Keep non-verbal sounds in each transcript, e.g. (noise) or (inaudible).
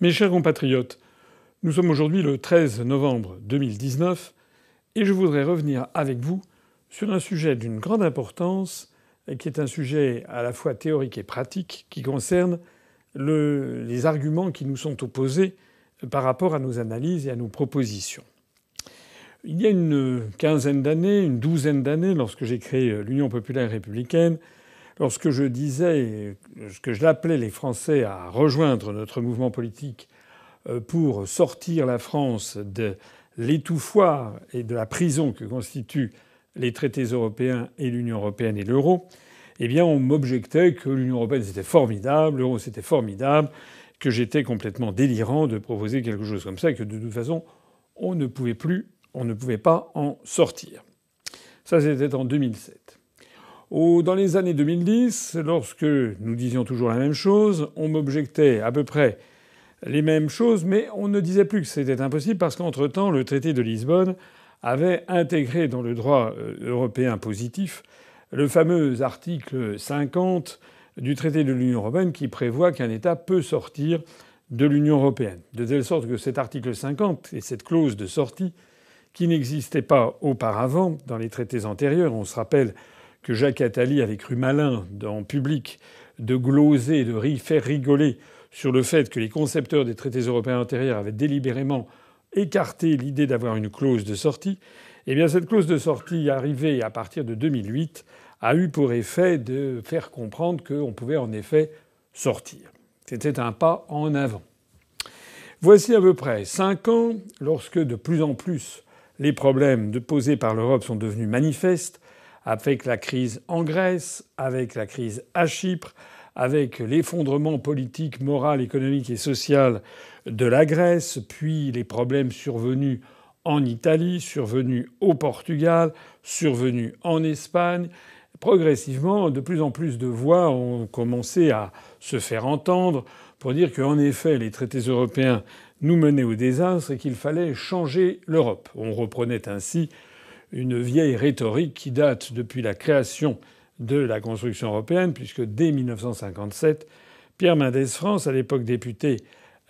Mes chers compatriotes, nous sommes aujourd'hui le 13 novembre 2019 et je voudrais revenir avec vous sur un sujet d'une grande importance qui est un sujet à la fois théorique et pratique qui concerne le, les arguments qui nous sont opposés par rapport à nos analyses et à nos propositions. Il y a une quinzaine d'années, une douzaine d'années, lorsque j'ai créé l'Union populaire républicaine, lorsque je disais que je l'appelais les Français à rejoindre notre mouvement politique euh, pour sortir la France de l'étouffoir et de la prison que constituent les traités européens et l'Union européenne et l'euro, eh bien, on m'objectait que l'Union européenne c'était formidable, l'euro c'était formidable, que j'étais complètement délirant de proposer quelque chose comme ça, et que de toute façon, on ne pouvait plus, on ne pouvait pas en sortir. Ça, c'était en 2007 dans les années 2010, lorsque nous disions toujours la même chose, on m'objectait à peu près les mêmes choses, mais on ne disait plus que c'était impossible parce qu'entre-temps, le traité de Lisbonne avait intégré dans le droit euh, européen positif le fameux article 50 du traité de l'Union européenne qui prévoit qu'un État peut sortir de l'Union européenne. De telle sorte que cet article 50 et cette clause de sortie, qui n'existait pas auparavant dans les traités antérieurs, on se rappelle que Jacques Attali avait cru malin en public de gloser, de faire rigoler sur le fait que les concepteurs des traités européens antérieurs avaient délibérément écarté l'idée d'avoir une clause de sortie, eh bien cette clause de sortie arrivée à partir de 2008 a eu pour effet de faire comprendre qu'on pouvait en effet sortir. C'était un pas en avant. Voici à peu près cinq ans, lorsque de plus en plus les problèmes posés par l'Europe sont devenus manifestes, avec la crise en Grèce, avec la crise à Chypre, avec l'effondrement politique, moral, économique et social de la Grèce, puis les problèmes survenus en Italie, survenus au Portugal, survenus en Espagne. Progressivement, de plus en plus de voix ont commencé à se faire entendre pour dire qu'en effet, les traités européens nous menaient au désastre et qu'il fallait changer l'Europe. On reprenait ainsi une vieille rhétorique qui date depuis la création de la construction européenne, puisque dès 1957, Pierre Mendès France, à l'époque député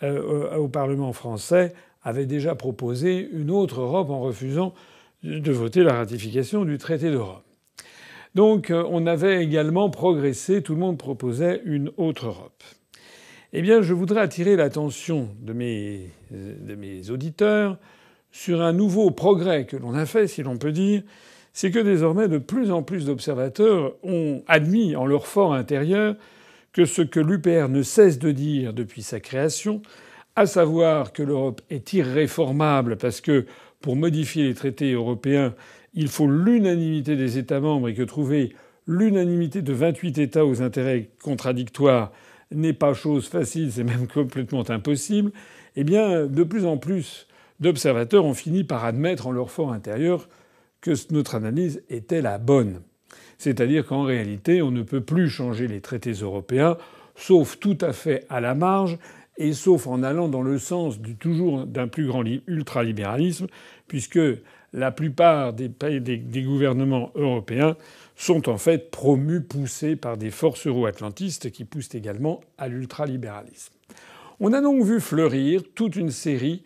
euh, au Parlement français, avait déjà proposé une autre Europe en refusant de voter la ratification du traité de Rome. Donc euh, on avait également progressé, tout le monde proposait une autre Europe. Eh bien, je voudrais attirer l'attention de mes, euh, de mes auditeurs sur un nouveau progrès que l'on a fait, si l'on peut dire, c'est que désormais de plus en plus d'observateurs ont admis en leur fort intérieur que ce que l'UPR ne cesse de dire depuis sa création, à savoir que l'Europe est irréformable parce que pour modifier les traités européens, il faut l'unanimité des États membres et que trouver l'unanimité de 28 États aux intérêts contradictoires n'est pas chose facile, c'est même (laughs) complètement impossible, eh bien, de plus en plus d'observateurs ont fini par admettre en leur fort intérieur que notre analyse était la bonne. C'est-à-dire qu'en réalité, on ne peut plus changer les traités européens, sauf tout à fait à la marge, et sauf en allant dans le sens toujours d'un plus grand ultralibéralisme, puisque la plupart des, des, des gouvernements européens sont en fait promus, poussés par des forces euro-atlantistes qui poussent également à l'ultralibéralisme. On a donc vu fleurir toute une série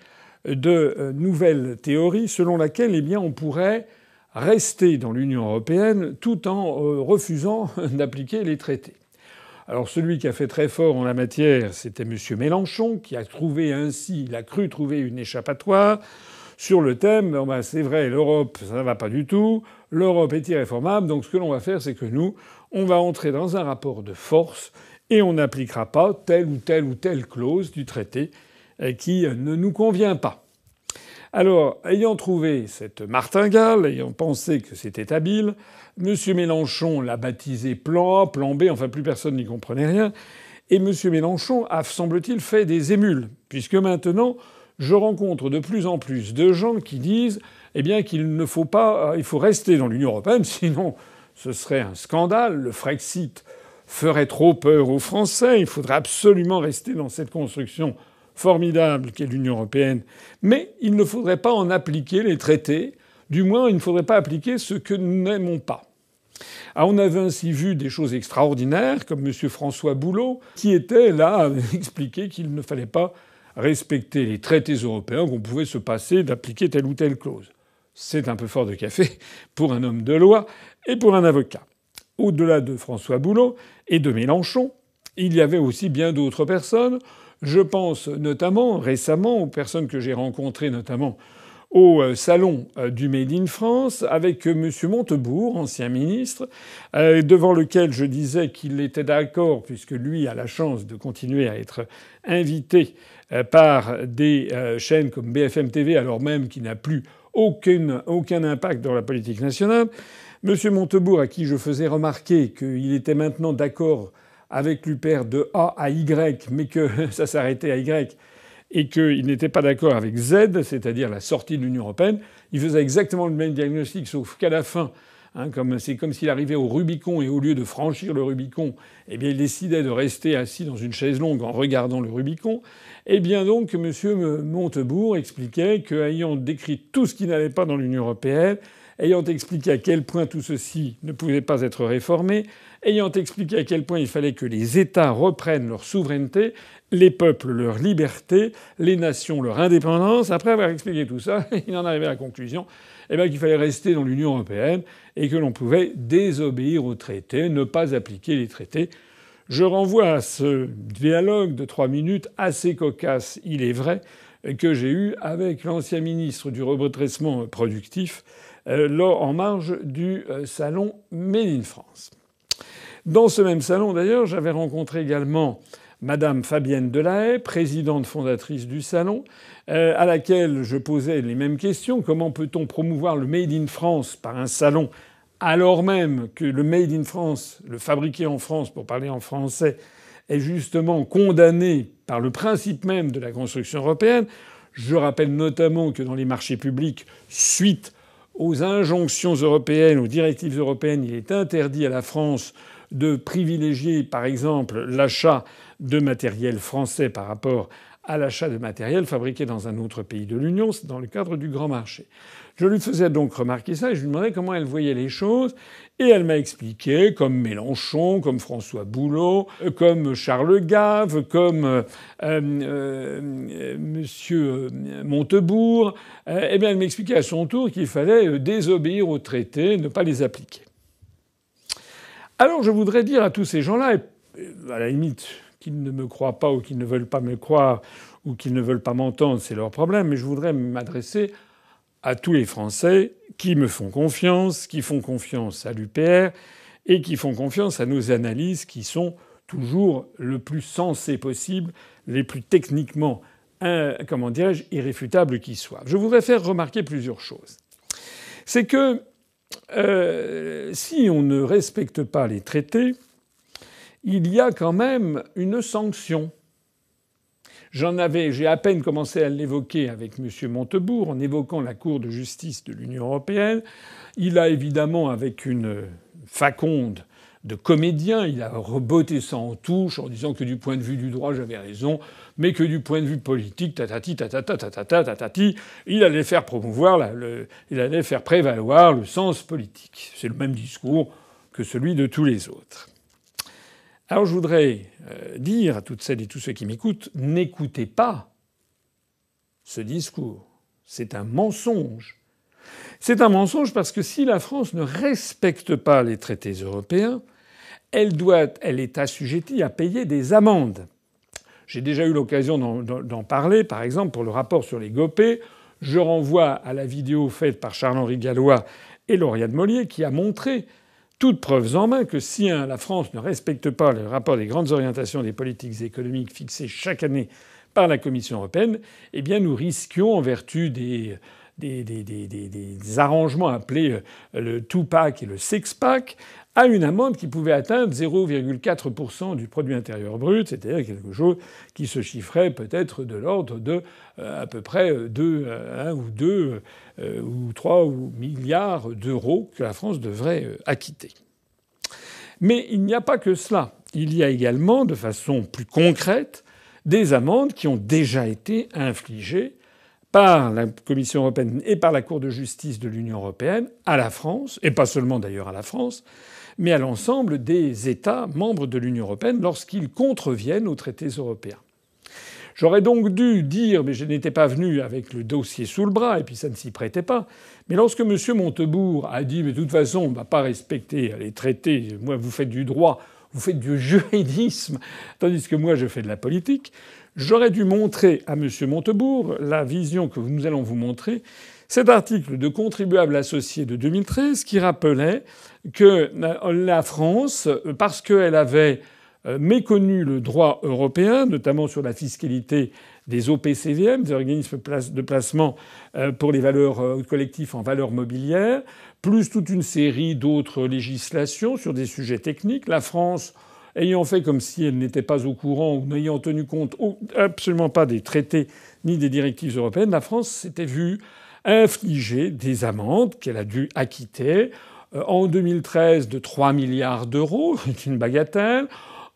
de euh, nouvelles théories selon laquelle eh on pourrait rester dans l'Union européenne tout en euh, refusant (laughs) d'appliquer les traités. Alors celui qui a fait très fort en la matière, c'était M. Mélenchon, qui a trouvé ainsi, il a cru trouver une échappatoire sur le thème ben, c'est vrai, l'Europe, ça ne va pas du tout, l'Europe est irréformable, donc ce que l'on va faire, c'est que nous, on va entrer dans un rapport de force et on n'appliquera pas telle ou telle ou telle clause du traité qui ne nous convient pas. Alors, ayant trouvé cette martingale, ayant pensé que c'était habile, M. Mélenchon l'a baptisé plan A, plan B, enfin plus personne n'y comprenait rien. Et M. Mélenchon a, semble-t-il, fait des émules, puisque maintenant, je rencontre de plus en plus de gens qui disent eh bien qu'il ne faut pas, il faut rester dans l'Union européenne, (laughs) sinon ce serait un scandale. Le Frexit ferait trop peur aux Français. Il faudrait absolument rester dans cette construction formidable qu'est l'Union européenne, mais il ne faudrait pas en appliquer les traités, du moins il ne faudrait pas appliquer ce que nous n'aimons pas. Ah, on avait ainsi vu des choses extraordinaires, comme M. François Boulot, qui était là à (laughs) expliquer qu'il ne fallait pas respecter les traités européens, qu'on pouvait se passer d'appliquer telle ou telle clause. C'est un peu fort de café pour un homme de loi et pour un avocat. Au-delà de François Boulot et de Mélenchon, il y avait aussi bien d'autres personnes. Je pense notamment récemment aux personnes que j'ai rencontrées, notamment au euh, salon euh, du Made in France avec euh, M. Montebourg, ancien ministre, devant lequel je disais qu'il était d'accord, puisque lui a la chance de continuer à être invité par des chaînes comme BFM TV, alors même qu'il n'a plus aucun, aucun impact dans la politique nationale. M. Montebourg, à qui je faisais remarquer qu'il était maintenant d'accord avec l'UPR de A à Y, mais que (laughs) ça s'arrêtait à Y, et qu'il n'était pas d'accord avec Z, c'est-à-dire la sortie de l'Union européenne. Il faisait exactement le même diagnostic, sauf qu'à la fin, hein, comme c'est comme s'il arrivait au Rubicon et au lieu de franchir le Rubicon, eh bien, il décidait de rester assis dans une chaise longue en regardant le Rubicon. Eh bien donc, M. Montebourg expliquait qu'ayant décrit tout ce qui n'allait pas dans l'Union européenne, ayant expliqué à quel point tout ceci ne pouvait pas être réformé, ayant expliqué à quel point il fallait que les États reprennent leur souveraineté, les peuples leur liberté, les nations leur indépendance. Après avoir expliqué tout ça, (laughs) il en arrivait à la conclusion eh ben, qu'il fallait rester dans l'Union européenne et que l'on pouvait désobéir aux traités, ne pas appliquer les traités. Je renvoie à ce dialogue de trois minutes assez cocasse, il est vrai, que j'ai eu avec l'ancien ministre du redressement productif euh, en marge du euh, salon Made in France. Dans ce même salon, d'ailleurs, j'avais rencontré également Madame Fabienne Delahaye, présidente fondatrice du salon, euh, à laquelle je posais les mêmes questions. Comment peut-on promouvoir le Made in France par un salon alors même que le Made in France, le fabriqué en France, pour parler en français, est justement condamné par le principe même de la construction européenne? Je rappelle notamment que dans les marchés publics, suite aux injonctions européennes, aux directives européennes, il est interdit à la France de privilégier, par exemple, l'achat de matériel français par rapport à l'achat de matériel fabriqué dans un autre pays de l'Union, c'est dans le cadre du grand marché. Je lui faisais donc remarquer ça et je lui demandais comment elle voyait les choses. Et elle m'a expliqué, comme Mélenchon, comme François Boulot, comme Charles Gave, comme euh, euh, Monsieur Montebourg, euh, eh bien, elle m'expliquait à son tour qu'il fallait désobéir aux traités, ne pas les appliquer. Alors je voudrais dire à tous ces gens-là, à la limite, qu'ils ne me croient pas ou qu'ils ne veulent pas me croire ou qu'ils ne veulent pas m'entendre, c'est leur problème, mais je voudrais m'adresser à tous les Français qui me font confiance, qui font confiance à l'UPR et qui font confiance à nos analyses qui sont toujours le plus sensées possible, les plus techniquement, euh, comment dirais-je, irréfutables qui soient. Je voudrais faire remarquer plusieurs choses. C'est que euh, si on ne respecte pas les traités, il y a quand même une sanction. J'en avais, j'ai à peine commencé à l'évoquer avec M. Montebourg en évoquant la Cour de justice de l'Union européenne. Il a évidemment, avec une faconde de comédien, il a reboté ça en touche en disant que du point de vue du droit j'avais raison, mais que du point de vue politique, tatati, il allait faire il allait faire prévaloir le sens politique. C'est le même discours que celui de tous les autres. Alors je voudrais euh, dire à toutes celles et tous ceux qui m'écoutent, n'écoutez pas ce discours. C'est un mensonge. C'est un mensonge parce que si la France ne respecte pas les traités européens, elle, est assujettie à payer des amendes. J'ai déjà eu l'occasion d'en parler, par exemple, pour le rapport sur les GOPÉ. Je renvoie à la vidéo faite par Charles-Henri Gallois et Lauriane Mollier qui a montré toutes preuves en main que si la France ne respecte pas le rapport des grandes orientations des politiques économiques fixées chaque année par la Commission européenne, eh bien nous risquions, en vertu des, des, arrangements appelés euh, le two-pack et le six-pack, à une amende qui pouvait atteindre 0,4% du produit intérieur brut, c'est-à-dire quelque chose qui se chiffrait peut-être de l'ordre de euh, à peu près 2 euh, ou 2 euh, ou 3 milliards d'euros que la France devrait acquitter. Mais il n'y a pas que cela. Il y a également, de façon plus concrète, des amendes qui ont déjà été infligées par la Commission européenne et par la Cour de justice de l'Union européenne à la France, et pas seulement d'ailleurs à la France, mais à l'ensemble des États membres de l'Union européenne lorsqu'ils contreviennent aux traités européens. J'aurais donc dû dire, mais je n'étais pas venu avec le dossier sous le bras, et puis ça ne s'y prêtait pas. Mais lorsque M. Montebourg a dit, mais de toute façon, on ne va pas respecter les traités, moi, vous faites du droit, vous faites du (laughs) juridisme, tandis que moi, je fais de la politique, j'aurais dû montrer à M. Montebourg la vision que nous allons vous montrer, cet article de contribuable associé de 2013 qui rappelait que la France, parce qu'elle avait euh, méconnu le droit européen, notamment sur la fiscalité des OPCVM, des organismes de placement euh, pour les valeurs euh, collectifs en valeurs mobilières, plus toute une série d'autres législations sur des sujets techniques. La France, ayant fait comme si elle n'était pas au courant ou n'ayant tenu compte absolument pas des traités ni des directives européennes, la France s'était vue infliger des amendes qu'elle a dû acquitter en 2013 de 3 milliards d'euros, (laughs) c'est une bagatelle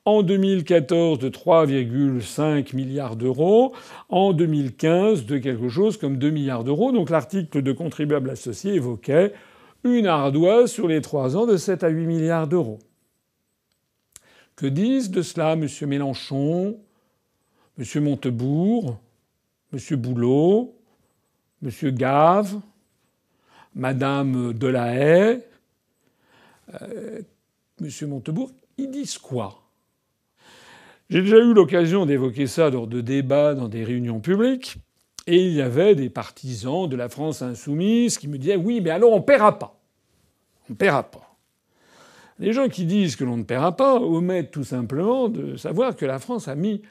en 2014 de 3,5 milliards d'euros, en 2015 de quelque chose comme 2 milliards d'euros. Donc l'article de contribuable associé évoquait une ardoise sur les trois ans de 7 à 8 milliards d'euros. Que disent de cela M. Mélenchon, M. Montebourg, M. Boulot, M. Gave, Mme Delahaye, euh, M. Montebourg Ils disent quoi? J'ai déjà eu l'occasion d'évoquer ça lors de débats dans des réunions publiques, et il y avait des partisans de la France insoumise qui me disaient oui, mais alors on ne paiera pas. On ne paiera pas. Les gens qui disent que l'on ne paiera pas omettent tout simplement de savoir que la France a mis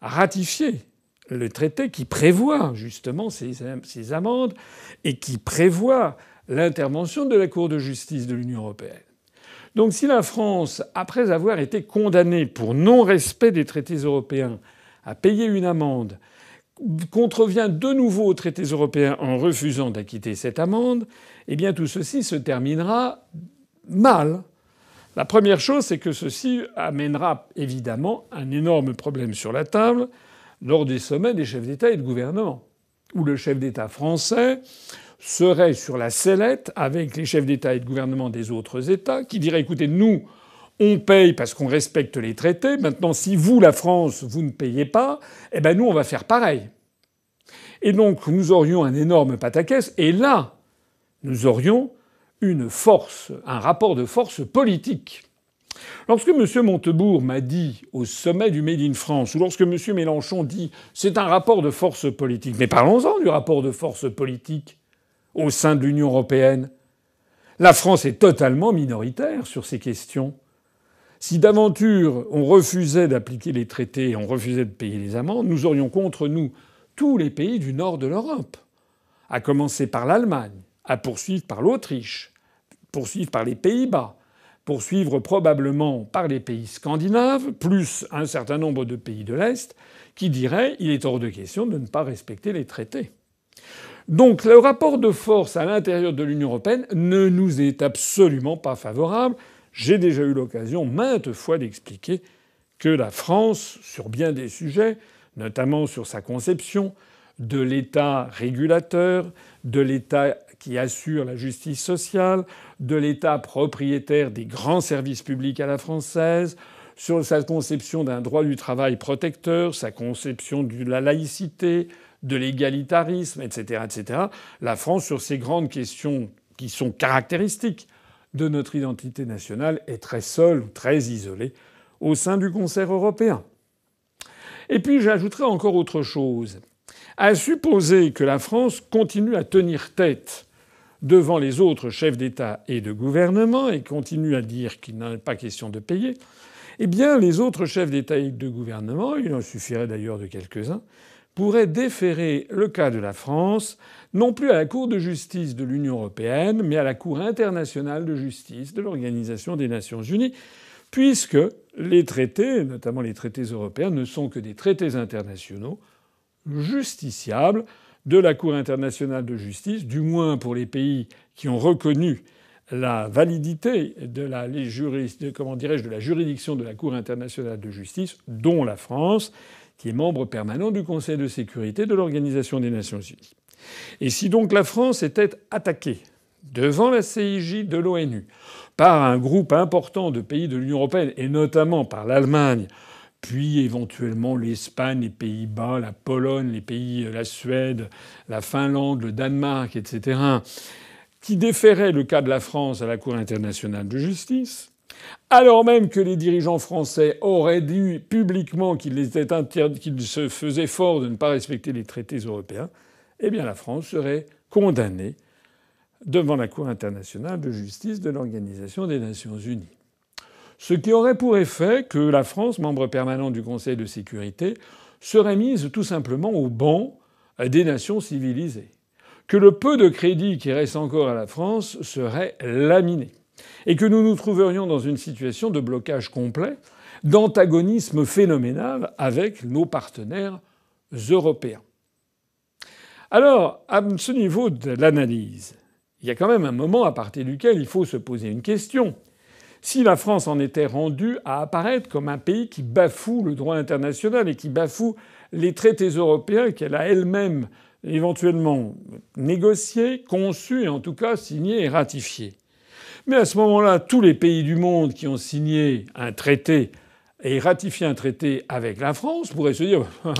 à ratifier le traité qui prévoit justement ces, amendes et qui prévoit l'intervention de la Cour de justice de l'Union européenne. Donc si la France, après avoir été condamnée pour non-respect des traités européens, à payer une amende, contrevient de nouveau aux traités européens en refusant d'acquitter cette amende, eh bien tout ceci se terminera mal. La première chose, c'est que ceci amènera évidemment un énorme problème sur la table lors des sommets des chefs d'État et de gouvernement, où le chef d'État français serait sur la sellette avec les chefs d'État et de gouvernement des autres États qui diraient écoutez, nous, on paye parce qu'on respecte les traités. Maintenant, si vous, la France, vous ne payez pas, eh ben nous, on va faire pareil. Et donc, nous aurions un énorme pataquès. Et là, nous aurions une force, un rapport de force politique. Lorsque M. Montebourg m'a dit au sommet du Made in France, ou lorsque M. Mélenchon dit c'est un rapport de force politique, mais parlons-en du rapport de force politique au sein de l'Union européenne. La France est totalement minoritaire sur ces questions. Si d'aventure on refusait d'appliquer les traités et on refusait de payer les amendes, nous aurions contre nous tous les pays du nord de l'Europe, à commencer par l'Allemagne, à poursuivre par l'Autriche, poursuivre par les Pays-Bas, poursuivre probablement par les pays scandinaves, plus un certain nombre de pays de l'Est, qui diraient il est hors de question de ne pas respecter les traités. Donc le rapport de force à l'intérieur de l'Union européenne ne nous est absolument pas favorable. J'ai déjà eu l'occasion maintes fois d'expliquer que la France, sur bien des sujets, notamment sur sa conception de l'État régulateur, de l'État qui assure la justice sociale, de l'État propriétaire des grands services publics à la française, sur sa conception d'un droit du travail protecteur, sa conception de la laïcité, de l'égalitarisme, etc., etc. La France, sur ces grandes questions qui sont caractéristiques de notre identité nationale, est très seule ou très isolée au sein du concert européen. Et puis j'ajouterai encore autre chose. À supposer que la France continue à tenir tête devant les autres chefs d'État et de gouvernement et continue à dire qu'il n'en est pas question de payer, eh bien les autres chefs d'État et de gouvernement, il en suffirait d'ailleurs de quelques-uns, pourrait déférer le cas de la France non plus à la Cour de justice de l'Union européenne, mais à la Cour internationale de justice de l'Organisation des Nations unies, puisque les traités, notamment les traités européens, ne sont que des traités internationaux justiciables de la Cour internationale de justice, du moins pour les pays qui ont reconnu la validité de la, juridiction de la Cour internationale de justice, dont la France, qui est membre permanent du Conseil de sécurité de l'Organisation des Nations Unies. Et si donc la France était attaquée devant la CIJ de l'ONU par un groupe important de pays de l'Union européenne, et notamment par l'Allemagne, puis éventuellement l'Espagne, les Pays-Bas, la Pologne, les pays, la Suède, la Finlande, le Danemark, etc., qui déféraient le cas de la France à la Cour internationale de justice, alors même que les dirigeants français auraient dit publiquement qu'ils se faisaient fort de ne pas respecter les traités européens, eh bien la France serait condamnée devant la Cour internationale de justice de l'Organisation des Nations unies. Ce qui aurait pour effet que la France, membre permanent du Conseil de sécurité, serait mise tout simplement au banc des nations civilisées, que le peu de crédit qui reste encore à la France serait laminé, et que nous nous trouverions dans une situation de blocage complet, d'antagonisme phénoménal avec nos partenaires européens. Alors, à ce niveau de l'analyse, il y a quand même un moment à partir duquel il faut se poser une question. Si la France en était rendue à apparaître comme un pays qui bafoue le droit international et qui bafoue les traités européens qu'elle a elle-même éventuellement négociés, conçus et en tout cas signés et ratifiés. Mais à ce moment-là, tous les pays du monde qui ont signé un traité et ratifié un traité avec la France pourraient se dire (laughs)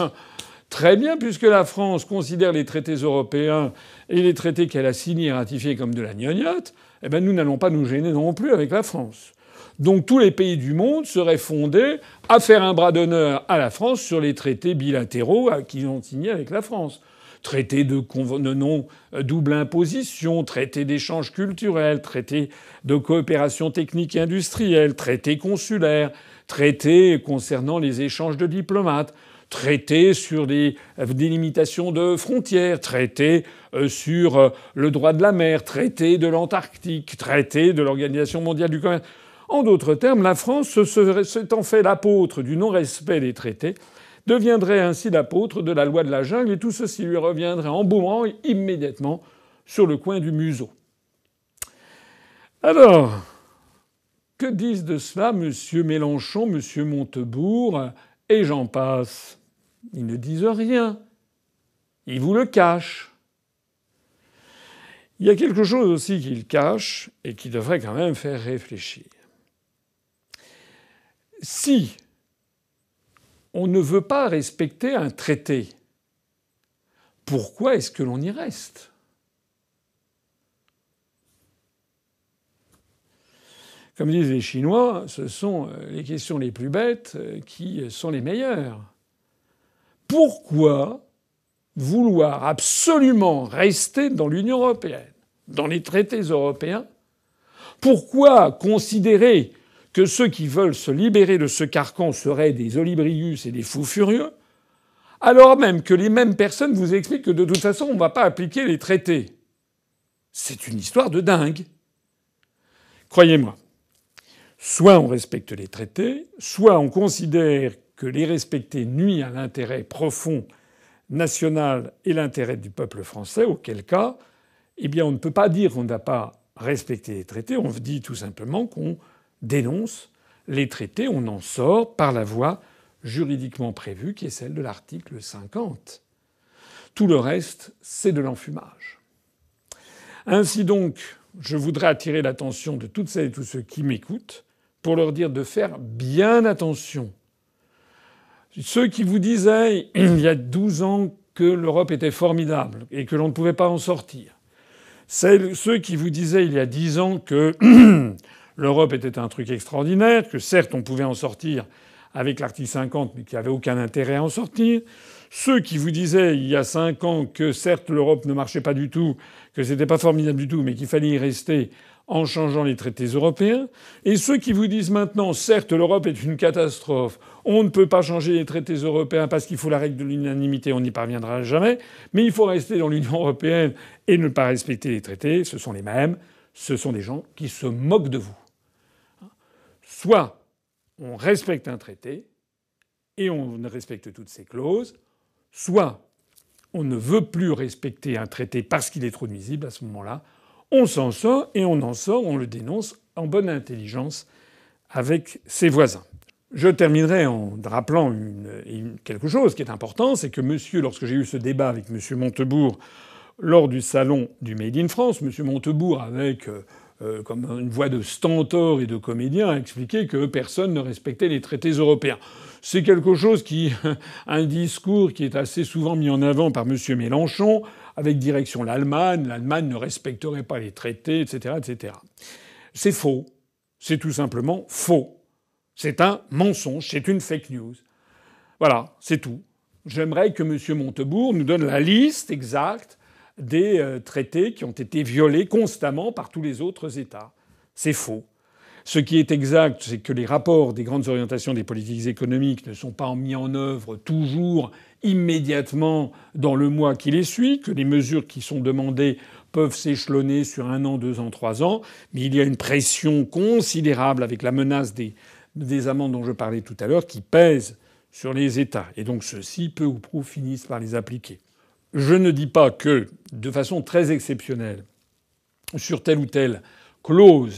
Très bien, puisque la France considère les traités européens et les traités qu'elle a signés et ratifiés comme de la gnognotte, eh ben nous n'allons pas nous gêner non plus avec la France. Donc tous les pays du monde seraient fondés à faire un bras d'honneur à la France sur les traités bilatéraux qu'ils ont signés avec la France. Traité de, non double imposition, traité d'échange culturel, traité de coopération technique et industrielle, traité consulaire, traité concernant les échanges de diplomates traité sur des délimitations de frontières, traité euh, sur euh, le droit de la mer, traité de l'Antarctique, traité de l'Organisation mondiale du commerce. En d'autres termes, la France, s'étant fait l'apôtre du non-respect des traités, deviendrait ainsi l'apôtre de la loi de la jungle et tout ceci lui reviendrait en boomerang immédiatement sur le coin du museau. Alors, que disent de cela M. Mélenchon, M. Montebourg et j'en passe ils ne disent rien. Ils vous le cachent. Il y a quelque chose aussi qu'ils cachent et qui devrait quand même faire réfléchir. Si on ne veut pas respecter un traité, pourquoi est-ce que l'on y reste? Comme disent les Chinois, ce sont les questions les plus bêtes qui sont les meilleures pourquoi vouloir absolument rester dans l'Union européenne, dans les traités européens? Pourquoi considérer que ceux qui veulent se libérer de ce carcan seraient des olibrius et des fous furieux, alors même que les mêmes personnes vous expliquent que de toute façon on ne va pas appliquer les traités? C'est une histoire de dingue. Croyez-moi. Soit on respecte les traités, soit on considère que les respecter nuit à l'intérêt profond national et l'intérêt du peuple français, auquel cas, eh bien, on ne peut pas dire qu'on n'a pas respecté les traités, on dit tout simplement qu'on dénonce les traités, on en sort par la voie juridiquement prévue, qui est celle de l'article 50. Tout le reste, c'est de l'enfumage. Ainsi donc, je voudrais attirer l'attention de toutes celles et tous ceux qui m'écoutent pour leur dire de faire bien attention ceux qui vous disaient (clears throat) il y a 12 ans que l'Europe était formidable et que l'on ne pouvait pas en sortir, ceux qui vous disaient il y a 10 ans que (clears throat) l'Europe était un truc extraordinaire, que certes on pouvait en sortir avec l'article 50 mais qu'il n'y avait aucun intérêt à en sortir, ceux qui vous disaient il y a 5 ans que certes l'Europe ne marchait pas du tout, que c'était pas formidable du tout, mais qu'il fallait y rester en changeant les traités européens, et ceux qui vous disent maintenant, certes, l'Europe est une catastrophe, on ne peut pas changer les traités européens parce qu'il faut la règle de l'unanimité, on n'y parviendra jamais, mais il faut rester dans l'Union européenne et ne pas respecter les traités, ce sont les mêmes, ce sont des gens qui se moquent de vous. Soit on respecte un traité et on respecte toutes ses clauses, soit on ne veut plus respecter un traité parce qu'il est trop nuisible, à ce moment-là, on s'en sort et on en sort, on le dénonce en bonne intelligence avec ses voisins. Je terminerai en rappelant quelque chose qui est important, c'est que monsieur, lorsque j'ai eu ce débat avec monsieur Montebourg lors du salon du Made in France, monsieur Montebourg, avec euh, euh, une voix de stentor et de comédien, a expliqué que personne ne respectait les traités européens. C'est quelque chose qui, (laughs) un discours qui est assez souvent mis en avant par M. Mélenchon, avec direction l'Allemagne. L'Allemagne ne respecterait pas les traités, etc., etc. C'est faux. C'est tout simplement faux. C'est un mensonge. C'est une fake news. Voilà, c'est tout. J'aimerais que M. Montebourg nous donne la liste exacte des euh, traités qui ont été violés constamment par tous les autres États. C'est faux. Ce qui est exact, c'est que les rapports des grandes orientations des politiques économiques ne sont pas mis en œuvre toujours immédiatement dans le mois qui les suit, que les mesures qui sont demandées peuvent s'échelonner sur un an, deux ans, trois ans, mais il y a une pression considérable avec la menace des, des amendes dont je parlais tout à l'heure qui pèse sur les États. Et donc ceux-ci, peu ou prou, finissent par les appliquer. Je ne dis pas que, de façon très exceptionnelle, sur telle ou telle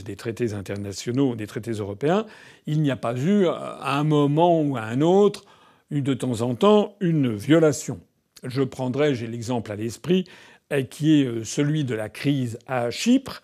des traités internationaux, des traités européens, il n'y a pas eu, à un moment ou à un autre, de temps en temps, une violation. Je prendrai, j'ai l'exemple à l'esprit, euh, qui est euh, celui de la crise à Chypre.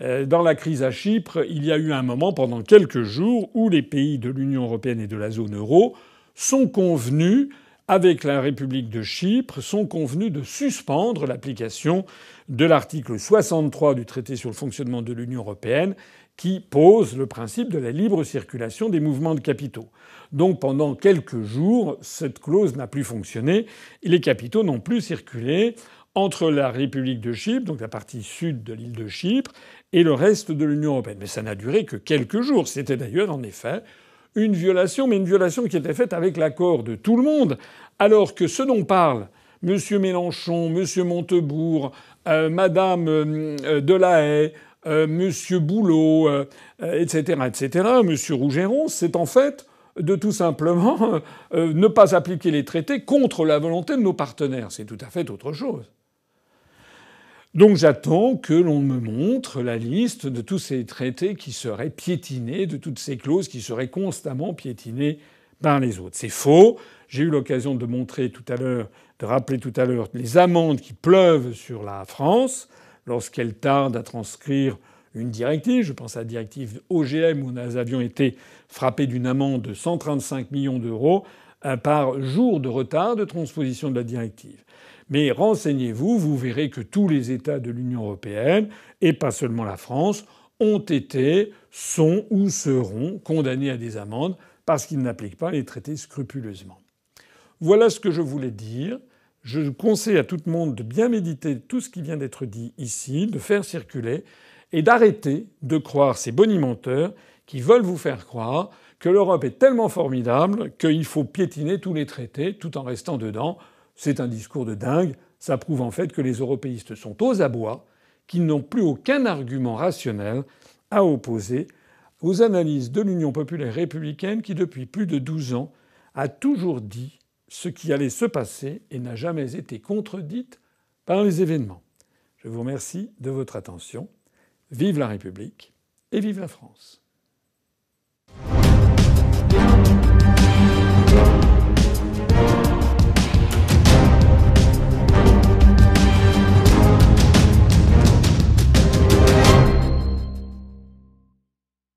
Euh, dans la crise à Chypre, il y a eu un moment pendant quelques jours où les pays de l'Union européenne et de la zone euro sont convenus avec la République de Chypre, sont convenus de suspendre l'application de l'article 63 du traité sur le fonctionnement de l'Union européenne qui pose le principe de la libre circulation des mouvements de capitaux. Donc pendant quelques jours, cette clause n'a plus fonctionné et les capitaux n'ont plus circulé entre la République de Chypre, donc la partie sud de l'île de Chypre, et le reste de l'Union européenne. Mais ça n'a duré que quelques jours. C'était d'ailleurs en effet une violation, mais une violation qui était faite avec l'accord de tout le monde, alors que ce dont parle M. Mélenchon, M. Montebourg, euh, Madame euh, Delahaye, euh, M. Boulot, etc., etc., M. Rougeron, c'est en fait de tout simplement ne pas appliquer les traités contre la volonté de nos partenaires. C'est tout à fait autre chose. Donc j'attends que l'on me montre la liste de tous ces traités qui seraient piétinés, de toutes ces clauses qui seraient constamment piétinées par les autres. C'est faux. J'ai eu l'occasion de montrer tout à l'heure, de rappeler tout à l'heure les amendes qui pleuvent sur la France lorsqu'elle tarde à transcrire une directive. Je pense à la directive OGM où nous avions été frappés d'une amende de 135 millions d'euros euh, par jour de retard de transposition de la directive. Mais renseignez-vous, vous verrez que tous les États de l'Union européenne, et pas seulement la France, ont été, sont ou seront condamnés à des amendes parce qu'ils n'appliquent pas les traités scrupuleusement. Voilà ce que je voulais dire. Je conseille à tout le monde de bien méditer tout ce qui vient d'être dit ici, de faire circuler et d'arrêter de croire ces bonimenteurs qui veulent vous faire croire que l'Europe est tellement formidable qu'il faut piétiner tous les traités tout en restant dedans. C'est un discours de dingue. Ça prouve en fait que les européistes sont aux abois, qu'ils n'ont plus aucun argument rationnel à opposer aux analyses de l'Union populaire républicaine qui, depuis plus de 12 ans, a toujours dit ce qui allait se passer et n'a jamais été contredite par les événements. Je vous remercie de votre attention. Vive la République et vive la France.